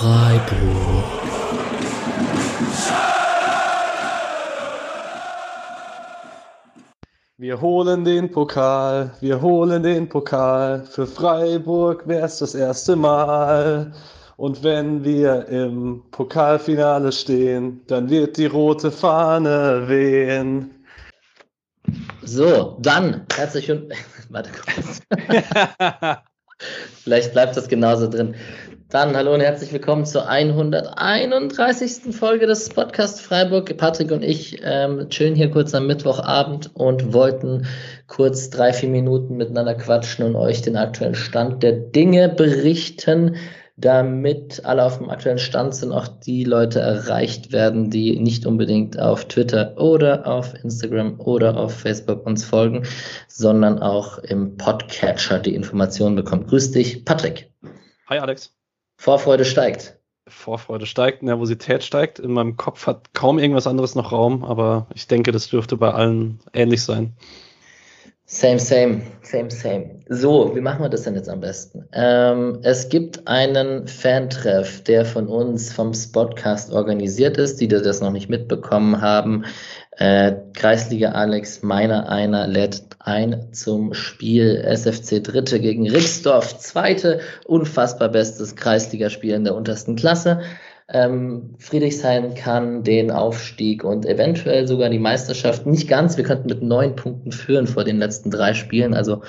Freiburg. Wir holen den Pokal, wir holen den Pokal. Für Freiburg wär's das erste Mal. Und wenn wir im Pokalfinale stehen, dann wird die rote Fahne wehen. So, dann herzlich und warte kurz. Vielleicht bleibt das genauso drin. Dann hallo und herzlich willkommen zur 131. Folge des Podcast Freiburg. Patrick und ich ähm, chillen hier kurz am Mittwochabend und wollten kurz drei, vier Minuten miteinander quatschen und euch den aktuellen Stand der Dinge berichten damit alle auf dem aktuellen Stand sind, auch die Leute erreicht werden, die nicht unbedingt auf Twitter oder auf Instagram oder auf Facebook uns folgen, sondern auch im Podcatcher die Informationen bekommen. Grüß dich, Patrick. Hi Alex. Vorfreude steigt. Vorfreude steigt, Nervosität steigt. In meinem Kopf hat kaum irgendwas anderes noch Raum, aber ich denke, das dürfte bei allen ähnlich sein. Same, same, same, same. So, wie machen wir das denn jetzt am besten? Ähm, es gibt einen Fantreff, der von uns vom Spotcast organisiert ist, die das noch nicht mitbekommen haben. Äh, Kreisliga Alex, meiner einer, lädt ein zum Spiel SFC Dritte gegen Rixdorf. Zweite, unfassbar bestes Kreisligaspiel in der untersten Klasse. Ähm, Friedrichshain kann den Aufstieg und eventuell sogar die Meisterschaft nicht ganz. Wir könnten mit neun Punkten führen vor den letzten drei Spielen, also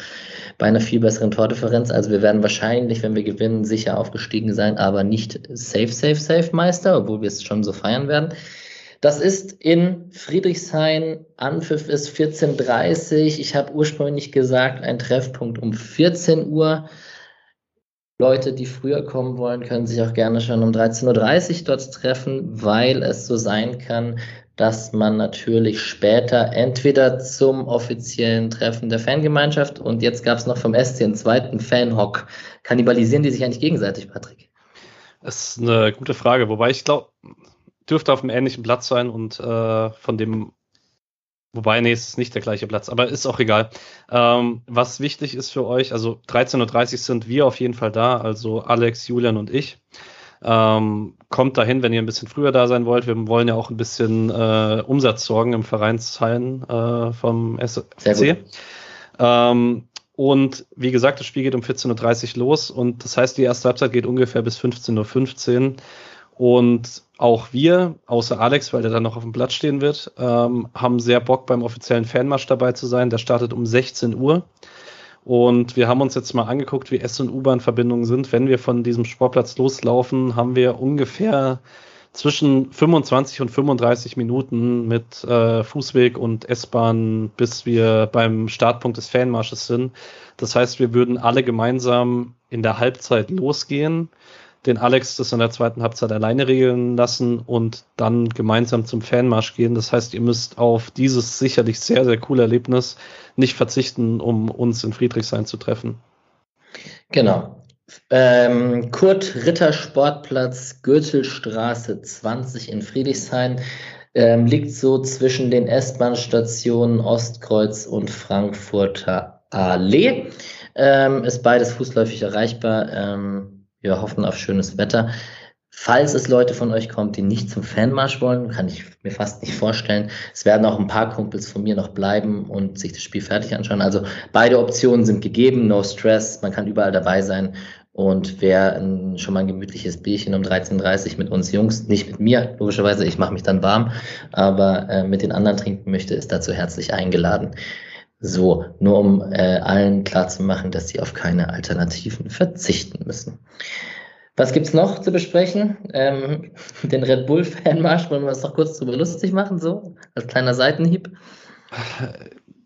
bei einer viel besseren Tordifferenz. Also wir werden wahrscheinlich, wenn wir gewinnen, sicher aufgestiegen sein, aber nicht safe, safe, safe Meister, obwohl wir es schon so feiern werden. Das ist in Friedrichshain. Anpfiff ist 14.30 Ich habe ursprünglich gesagt, ein Treffpunkt um 14 Uhr. Leute, die früher kommen wollen, können sich auch gerne schon um 13.30 Uhr dort treffen, weil es so sein kann, dass man natürlich später entweder zum offiziellen Treffen der Fangemeinschaft und jetzt gab es noch vom SC einen zweiten Fanhock. Kannibalisieren die sich eigentlich gegenseitig, Patrick? Das ist eine gute Frage, wobei ich glaube, dürfte auf einem ähnlichen Platz sein und äh, von dem Wobei, nee, es ist nicht der gleiche Platz, aber ist auch egal. Ähm, was wichtig ist für euch, also 13.30 Uhr sind wir auf jeden Fall da, also Alex, Julian und ich. Ähm, kommt dahin, wenn ihr ein bisschen früher da sein wollt. Wir wollen ja auch ein bisschen äh, Umsatz sorgen im Vereinsheim äh, vom SFC. Ähm, und wie gesagt, das Spiel geht um 14.30 Uhr los und das heißt, die erste Halbzeit geht ungefähr bis 15.15 Uhr. Und auch wir, außer Alex, weil der dann noch auf dem Platz stehen wird, ähm, haben sehr Bock beim offiziellen Fanmarsch dabei zu sein. Der startet um 16 Uhr. Und wir haben uns jetzt mal angeguckt, wie S- und U-Bahn-Verbindungen sind. Wenn wir von diesem Sportplatz loslaufen, haben wir ungefähr zwischen 25 und 35 Minuten mit äh, Fußweg und S-Bahn, bis wir beim Startpunkt des Fanmarsches sind. Das heißt, wir würden alle gemeinsam in der Halbzeit losgehen den Alex das in der zweiten Halbzeit alleine regeln lassen und dann gemeinsam zum Fanmarsch gehen. Das heißt, ihr müsst auf dieses sicherlich sehr, sehr coole Erlebnis nicht verzichten, um uns in Friedrichshain zu treffen. Genau. Ähm, Kurt Ritter Sportplatz, Gürtelstraße 20 in Friedrichshain. Ähm, liegt so zwischen den S-Bahn-Stationen Ostkreuz und Frankfurter Allee. Ähm, ist beides fußläufig erreichbar. Ähm, wir hoffen auf schönes Wetter. Falls es Leute von euch kommt, die nicht zum Fanmarsch wollen, kann ich mir fast nicht vorstellen. Es werden auch ein paar Kumpels von mir noch bleiben und sich das Spiel fertig anschauen. Also beide Optionen sind gegeben, no stress, man kann überall dabei sein. Und wer ein, schon mal ein gemütliches Bierchen um 13.30 Uhr mit uns Jungs, nicht mit mir, logischerweise, ich mache mich dann warm, aber äh, mit den anderen trinken möchte, ist dazu herzlich eingeladen. So, nur um äh, allen klarzumachen, dass sie auf keine Alternativen verzichten müssen. Was gibt's noch zu besprechen? Ähm, den Red Bull Fanmarsch, wollen wir uns noch kurz drüber lustig machen, so als kleiner Seitenhieb?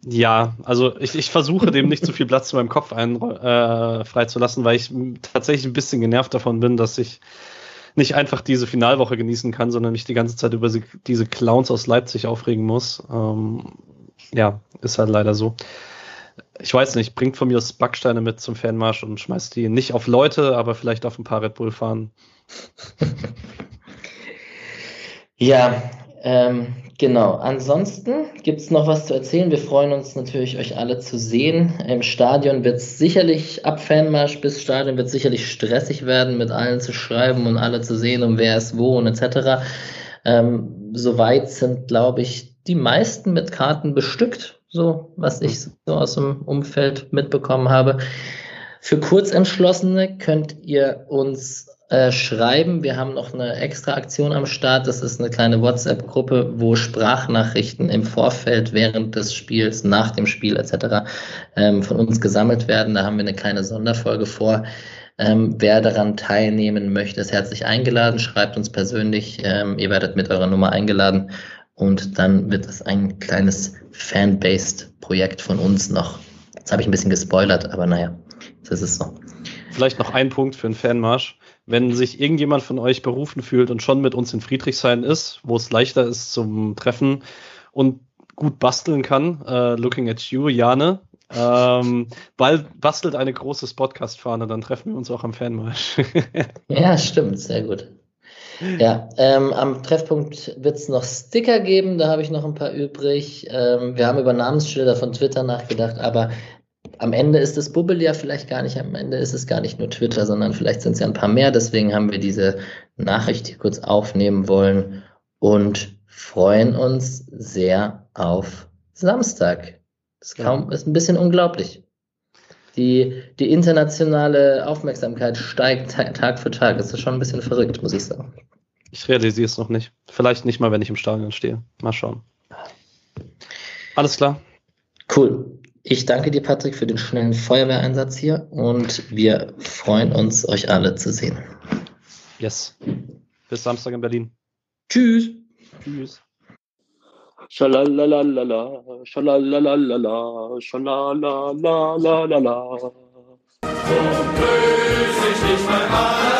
Ja, also ich, ich versuche dem nicht zu viel Platz in meinem Kopf ein, äh, freizulassen, weil ich tatsächlich ein bisschen genervt davon bin, dass ich nicht einfach diese Finalwoche genießen kann, sondern mich die ganze Zeit über diese Clowns aus Leipzig aufregen muss. Ähm, ja, ist halt leider so. Ich weiß nicht, bringt von mir aus Backsteine mit zum Fanmarsch und schmeißt die nicht auf Leute, aber vielleicht auf ein paar Red Bull fahren. ja, ähm, Genau, ansonsten gibt es noch was zu erzählen. Wir freuen uns natürlich, euch alle zu sehen. Im Stadion wird es sicherlich, ab Fanmarsch bis Stadion wird sicherlich stressig werden, mit allen zu schreiben und alle zu sehen, um wer ist wo und etc. Ähm, soweit sind, glaube ich, die meisten mit Karten bestückt, so was ich so aus dem Umfeld mitbekommen habe. Für Kurzentschlossene könnt ihr uns äh, schreiben. Wir haben noch eine extra Aktion am Start. Das ist eine kleine WhatsApp-Gruppe, wo Sprachnachrichten im Vorfeld, während des Spiels, nach dem Spiel etc. Ähm, von uns gesammelt werden. Da haben wir eine kleine Sonderfolge vor. Ähm, wer daran teilnehmen möchte, ist herzlich eingeladen. Schreibt uns persönlich. Ähm, ihr werdet mit eurer Nummer eingeladen. Und dann wird es ein kleines Fan-based Projekt von uns noch. Jetzt habe ich ein bisschen gespoilert, aber naja, das ist so. Vielleicht noch ein Punkt für einen Fanmarsch wenn sich irgendjemand von euch berufen fühlt und schon mit uns in Friedrichshain ist, wo es leichter ist zum Treffen und gut basteln kann, uh, looking at you, Jane, ähm, weil bastelt eine große Podcast-Fahne, dann treffen wir uns auch am Fanmarsch. ja, stimmt, sehr gut. Ja, ähm, am Treffpunkt wird es noch Sticker geben, da habe ich noch ein paar übrig. Ähm, wir haben über Namensschilder von Twitter nachgedacht, aber am Ende ist das Bubble ja vielleicht gar nicht, am Ende ist es gar nicht nur Twitter, sondern vielleicht sind es ja ein paar mehr. Deswegen haben wir diese Nachricht hier kurz aufnehmen wollen und freuen uns sehr auf Samstag. Das ist, kaum, ist ein bisschen unglaublich. Die, die internationale Aufmerksamkeit steigt Tag für Tag. Das ist schon ein bisschen verrückt, muss ich sagen. Ich realisiere es noch nicht. Vielleicht nicht mal, wenn ich im Stadion stehe. Mal schauen. Alles klar. Cool. Ich danke dir, Patrick, für den schnellen Feuerwehreinsatz hier und wir freuen uns, euch alle zu sehen. Yes. Bis Samstag in Berlin. Tschüss. Tschüss. Schalalalala, schalalalala, schalalalala. So löse ich dich mal an.